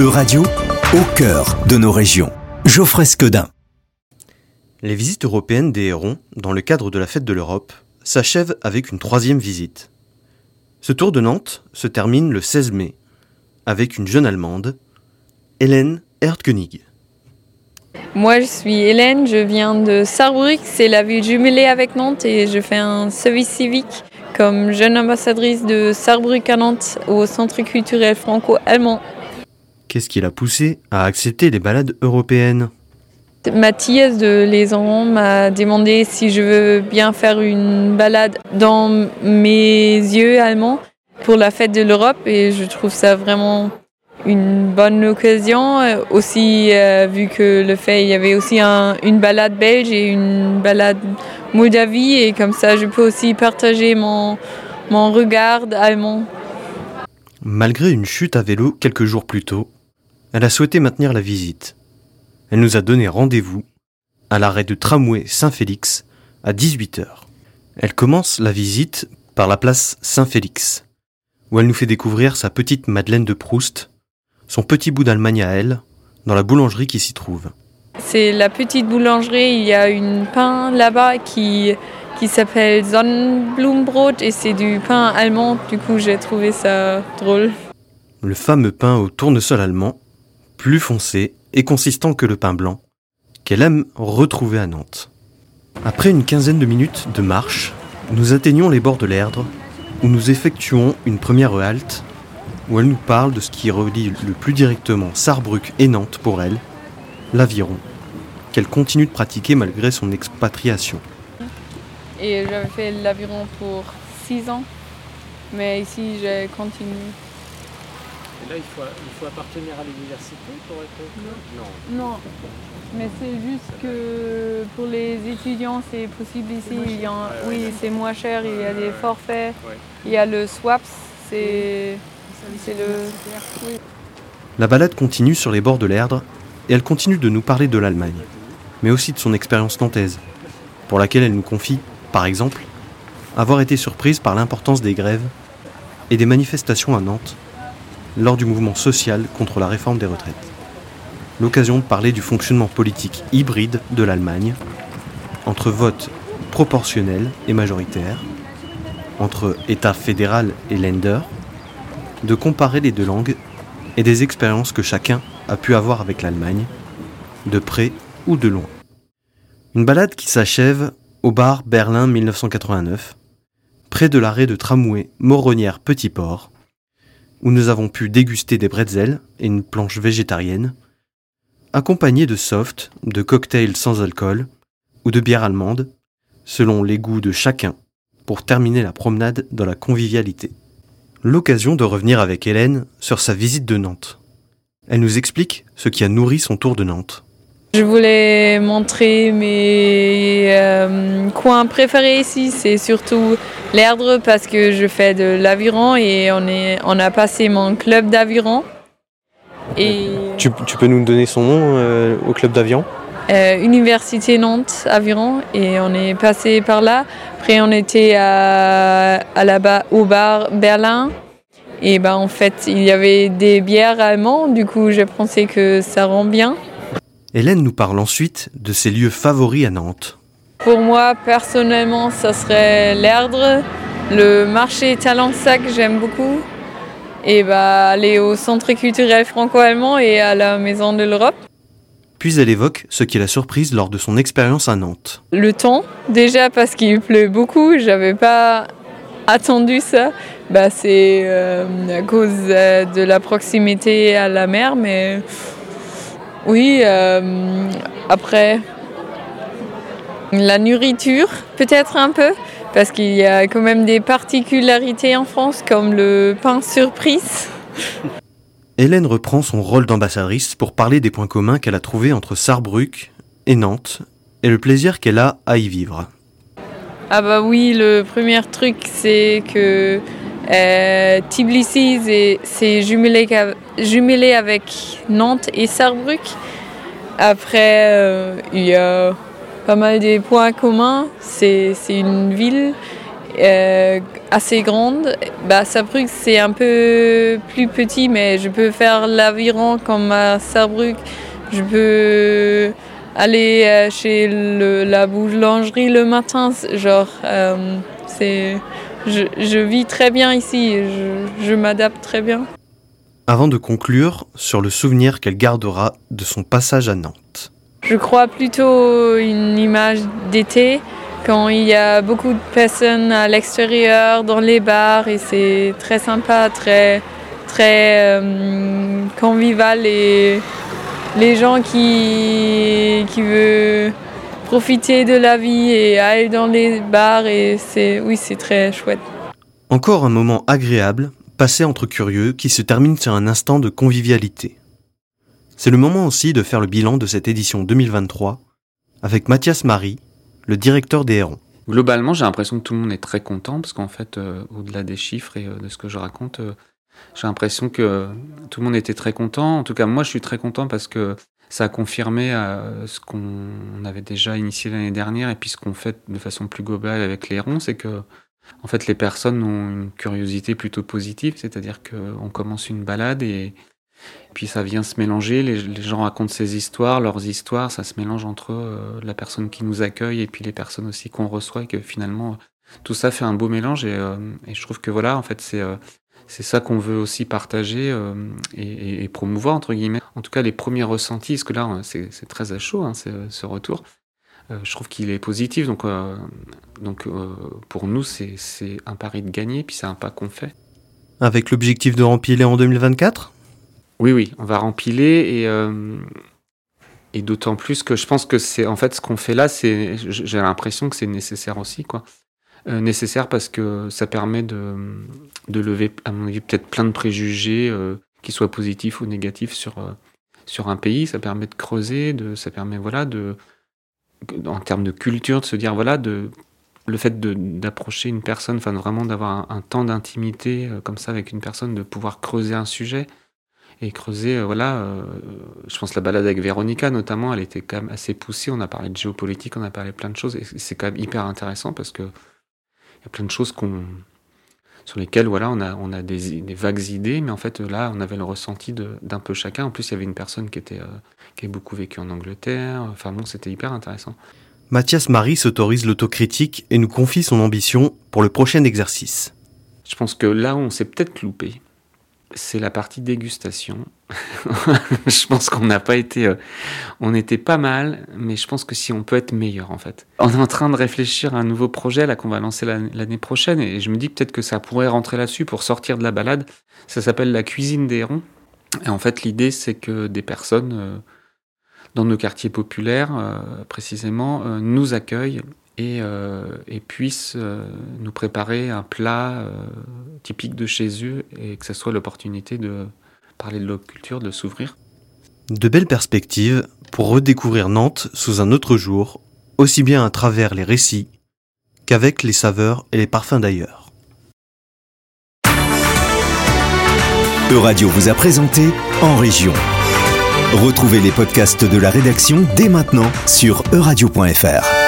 E-Radio, au cœur de nos régions. Geoffrey Scodin. Les visites européennes des Hérons, dans le cadre de la Fête de l'Europe, s'achèvent avec une troisième visite. Ce tour de Nantes se termine le 16 mai, avec une jeune Allemande, Hélène Erdkönig. Moi, je suis Hélène, je viens de Saarbrück, c'est la ville jumelée avec Nantes et je fais un service civique comme jeune ambassadrice de Saarbrück à Nantes au Centre culturel franco-allemand. Qu'est-ce qui l'a poussé à accepter les balades européennes Mathias de Les Enfants m'a demandé si je veux bien faire une balade dans mes yeux allemands pour la fête de l'Europe et je trouve ça vraiment une bonne occasion aussi euh, vu que le fait il y avait aussi une balade belge et une balade Moldavie et comme ça je peux aussi partager mon, mon regard allemand. Malgré une chute à vélo quelques jours plus tôt, elle a souhaité maintenir la visite. Elle nous a donné rendez-vous à l'arrêt de tramway Saint-Félix à 18h. Elle commence la visite par la place Saint-Félix, où elle nous fait découvrir sa petite Madeleine de Proust, son petit bout d'Allemagne à elle, dans la boulangerie qui s'y trouve. C'est la petite boulangerie, il y a une pain là-bas qui, qui s'appelle Sonnenblumenbrot et c'est du pain allemand, du coup j'ai trouvé ça drôle. Le fameux pain au tournesol allemand plus foncé et consistant que le pain blanc, qu'elle aime retrouver à Nantes. Après une quinzaine de minutes de marche, nous atteignons les bords de l'Erdre, où nous effectuons une première halte, où elle nous parle de ce qui relie le plus directement Sarrebruck et Nantes pour elle, l'aviron, qu'elle continue de pratiquer malgré son expatriation. Et j'avais fait l'aviron pour six ans, mais ici j'ai continué. Et là, il faut, il faut appartenir à l'université pour être. Non. Non. Mais c'est juste que pour les étudiants, c'est possible ici. Il y a, oui, c'est moins cher. Il y a des forfaits. Il y a le SWAPS. C'est le. Oui. La balade continue sur les bords de l'Erdre et elle continue de nous parler de l'Allemagne, mais aussi de son expérience nantaise, pour laquelle elle nous confie, par exemple, avoir été surprise par l'importance des grèves et des manifestations à Nantes lors du mouvement social contre la réforme des retraites. L'occasion de parler du fonctionnement politique hybride de l'Allemagne, entre vote proportionnel et majoritaire, entre État fédéral et Länder, de comparer les deux langues et des expériences que chacun a pu avoir avec l'Allemagne, de près ou de loin. Une balade qui s'achève au bar Berlin 1989, près de l'arrêt de tramway Moronnière Petit Port, où nous avons pu déguster des bretzels et une planche végétarienne, accompagnée de soft, de cocktails sans alcool ou de bière allemande, selon les goûts de chacun, pour terminer la promenade dans la convivialité. L'occasion de revenir avec Hélène sur sa visite de Nantes. Elle nous explique ce qui a nourri son tour de Nantes. Je voulais montrer mes euh, coins préférés ici, c'est surtout l'Erdre parce que je fais de l'aviron et on, est, on a passé mon club d'aviron. Et tu, tu, peux nous donner son nom euh, au club d'aviron? Euh, Université Nantes Aviron et on est passé par là. Après on était à, à la, au bar Berlin et ben en fait il y avait des bières allemandes, du coup j'ai pensé que ça rend bien. Hélène nous parle ensuite de ses lieux favoris à Nantes. Pour moi, personnellement, ça serait l'Erdre, le marché Talensac, j'aime beaucoup. Et bah, aller au centre culturel franco-allemand et à la Maison de l'Europe. Puis elle évoque ce qui l'a surprise lors de son expérience à Nantes. Le temps, déjà parce qu'il pleut beaucoup, j'avais pas attendu ça. Bah, c'est euh, à cause euh, de la proximité à la mer, mais oui, euh, après, la nourriture, peut-être un peu, parce qu'il y a quand même des particularités en France, comme le pain surprise. Hélène reprend son rôle d'ambassadrice pour parler des points communs qu'elle a trouvés entre Sarrebruck et Nantes, et le plaisir qu'elle a à y vivre. Ah bah oui, le premier truc, c'est que euh, Tbilisi, c'est jumelé, avec Nantes et Saarbrück. Après, euh, il y a pas mal des points communs. C'est une ville euh, assez grande. Bah, Saarbrück, c'est un peu plus petit, mais je peux faire l'aviron comme à Saarbrück. Je peux aller euh, chez la boulangerie le matin. Genre, c'est, je, je, vis très bien ici. Je, je m'adapte très bien. Avant de conclure sur le souvenir qu'elle gardera de son passage à Nantes. Je crois plutôt une image d'été quand il y a beaucoup de personnes à l'extérieur, dans les bars, et c'est très sympa, très, très euh, convivial, et les gens qui, qui veulent profiter de la vie et aller dans les bars, et c'est, oui, c'est très chouette. Encore un moment agréable, passé entre curieux, qui se termine sur un instant de convivialité. C'est le moment aussi de faire le bilan de cette édition 2023 avec Mathias Marie, le directeur des Hérons. Globalement, j'ai l'impression que tout le monde est très content parce qu'en fait, euh, au-delà des chiffres et euh, de ce que je raconte, euh, j'ai l'impression que tout le monde était très content. En tout cas, moi, je suis très content parce que ça a confirmé ce qu'on avait déjà initié l'année dernière et puis ce qu'on fait de façon plus globale avec les Hérons, c'est que en fait, les personnes ont une curiosité plutôt positive, c'est-à-dire qu'on commence une balade et puis ça vient se mélanger, les, gens racontent ces histoires, leurs histoires, ça se mélange entre euh, la personne qui nous accueille et puis les personnes aussi qu'on reçoit, et que finalement tout ça fait un beau mélange et, euh, et je trouve que voilà, en fait c'est euh, c'est ça qu'on veut aussi partager euh, et, et, promouvoir entre guillemets. En tout cas, les premiers ressentis, parce que là c'est très à chaud hein, ce retour. Euh, je trouve qu'il est positif, donc donc pour nous c'est un pari de gagner, puis c'est un pas qu'on fait. Avec l'objectif de remplir en 2024 oui, oui, on va rempiler et, euh, et d'autant plus que je pense que c'est en fait ce qu'on fait là, j'ai l'impression que c'est nécessaire aussi, quoi. Euh, nécessaire parce que ça permet de, de lever, à mon avis, peut-être plein de préjugés, euh, qui soient positifs ou négatifs sur, euh, sur un pays. Ça permet de creuser, de, ça permet, voilà, de, en termes de culture, de se dire, voilà, de, le fait d'approcher une personne, enfin vraiment d'avoir un, temps d'intimité euh, comme ça avec une personne, de pouvoir creuser un sujet, et creuser, voilà, je pense la balade avec Véronica notamment, elle était quand même assez poussée, on a parlé de géopolitique, on a parlé plein de choses, et c'est quand même hyper intéressant parce que il y a plein de choses qu'on sur lesquelles voilà, on a, on a des, des, vagues idées, mais en fait là, on avait le ressenti d'un peu chacun. En plus, il y avait une personne qui, était, euh, qui avait beaucoup vécu en Angleterre, enfin bon, c'était hyper intéressant. Mathias Marie s'autorise l'autocritique et nous confie son ambition pour le prochain exercice. Je pense que là, on s'est peut-être loupé c'est la partie dégustation. je pense qu'on n'a pas été, euh, on était pas mal, mais je pense que si on peut être meilleur en fait. On est en train de réfléchir à un nouveau projet là qu'on va lancer l'année prochaine et je me dis peut-être que ça pourrait rentrer là-dessus pour sortir de la balade. Ça s'appelle la cuisine des hérons. Et en fait, l'idée c'est que des personnes euh, dans nos quartiers populaires, euh, précisément, nous accueillent et, euh, et puissent euh, nous préparer un plat euh, typique de chez eux et que ce soit l'opportunité de parler de leur culture, de s'ouvrir. De belles perspectives pour redécouvrir Nantes sous un autre jour, aussi bien à travers les récits qu'avec les saveurs et les parfums d'ailleurs. Euradio vous a présenté En Région. Retrouvez les podcasts de la rédaction dès maintenant sur euradio.fr.